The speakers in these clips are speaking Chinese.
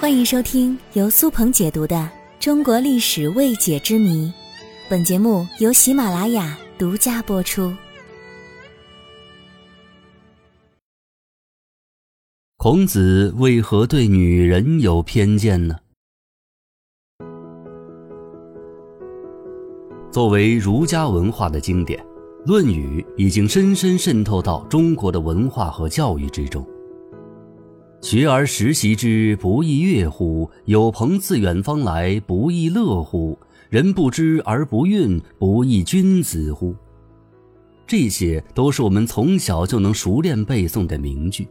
欢迎收听由苏鹏解读的《中国历史未解之谜》，本节目由喜马拉雅独家播出。孔子为何对女人有偏见呢？作为儒家文化的经典，《论语》已经深深渗透到中国的文化和教育之中。学而时习之，不亦乐乎？有朋自远方来，不亦乐乎？人不知而不愠，不亦君子乎？这些都是我们从小就能熟练背诵的名句。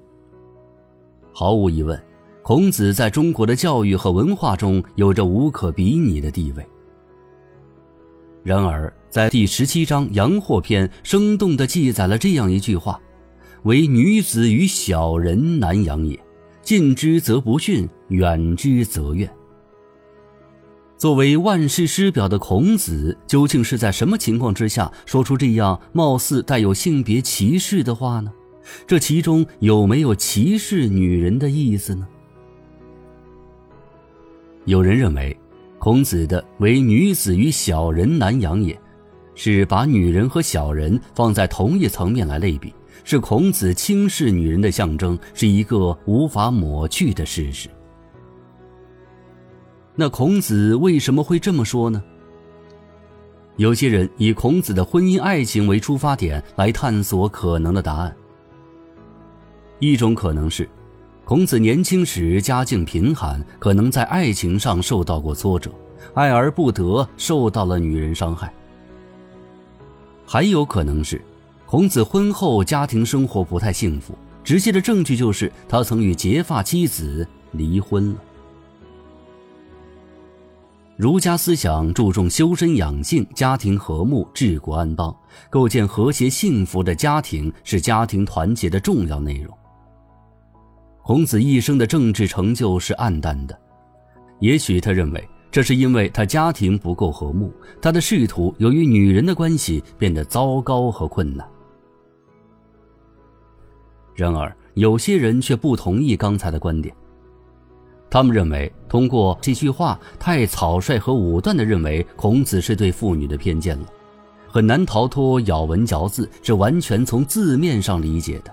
毫无疑问，孔子在中国的教育和文化中有着无可比拟的地位。然而，在第十七章《阳货篇》生动地记载了这样一句话：“唯女子与小人难养也。”近之则不逊，远之则怨。作为万世师表的孔子，究竟是在什么情况之下说出这样貌似带有性别歧视的话呢？这其中有没有歧视女人的意思呢？有人认为，孔子的“唯女子与小人难养也”，是把女人和小人放在同一层面来类比。是孔子轻视女人的象征，是一个无法抹去的事实。那孔子为什么会这么说呢？有些人以孔子的婚姻爱情为出发点来探索可能的答案。一种可能是，孔子年轻时家境贫寒，可能在爱情上受到过挫折，爱而不得，受到了女人伤害。还有可能是。孔子婚后家庭生活不太幸福，直接的证据就是他曾与结发妻子离婚了。儒家思想注重修身养性、家庭和睦、治国安邦，构建和谐幸福的家庭是家庭团结的重要内容。孔子一生的政治成就是暗淡的，也许他认为。这是因为他家庭不够和睦，他的仕途由于女人的关系变得糟糕和困难。然而，有些人却不同意刚才的观点。他们认为，通过这句话太草率和武断地认为孔子是对妇女的偏见了，很难逃脱咬文嚼字，是完全从字面上理解的。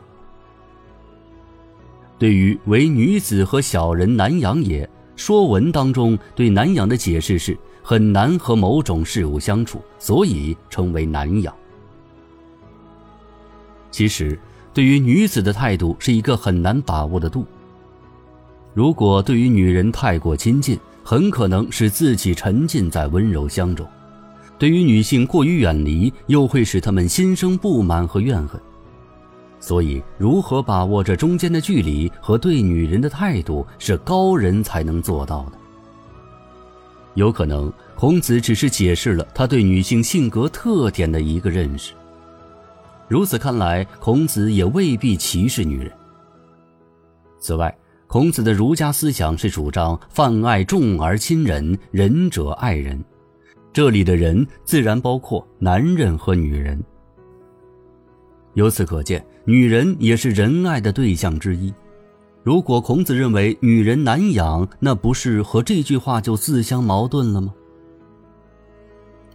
对于“唯女子和小人难养也”，说文当中对难养的解释是很难和某种事物相处，所以称为难养。其实。对于女子的态度是一个很难把握的度。如果对于女人太过亲近，很可能使自己沉浸在温柔乡中；对于女性过于远离，又会使她们心生不满和怨恨。所以，如何把握这中间的距离和对女人的态度，是高人才能做到的。有可能，孔子只是解释了他对女性性格特点的一个认识。如此看来，孔子也未必歧视女人。此外，孔子的儒家思想是主张泛爱众而亲仁，仁者爱人。这里的人自然包括男人和女人。由此可见，女人也是仁爱的对象之一。如果孔子认为女人难养，那不是和这句话就自相矛盾了吗？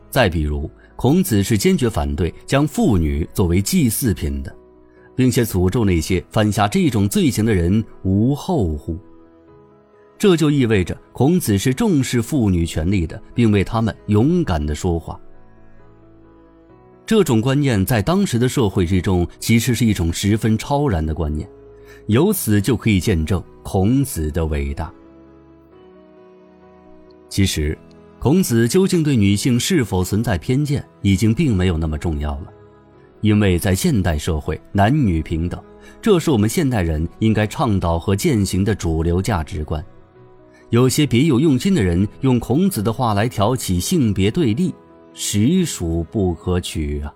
再比如。孔子是坚决反对将妇女作为祭祀品的，并且诅咒那些犯下这种罪行的人无后乎。这就意味着孔子是重视妇女权利的，并为他们勇敢的说话。这种观念在当时的社会之中，其实是一种十分超然的观念，由此就可以见证孔子的伟大。其实。孔子究竟对女性是否存在偏见，已经并没有那么重要了，因为在现代社会，男女平等，这是我们现代人应该倡导和践行的主流价值观。有些别有用心的人用孔子的话来挑起性别对立，实属不可取啊。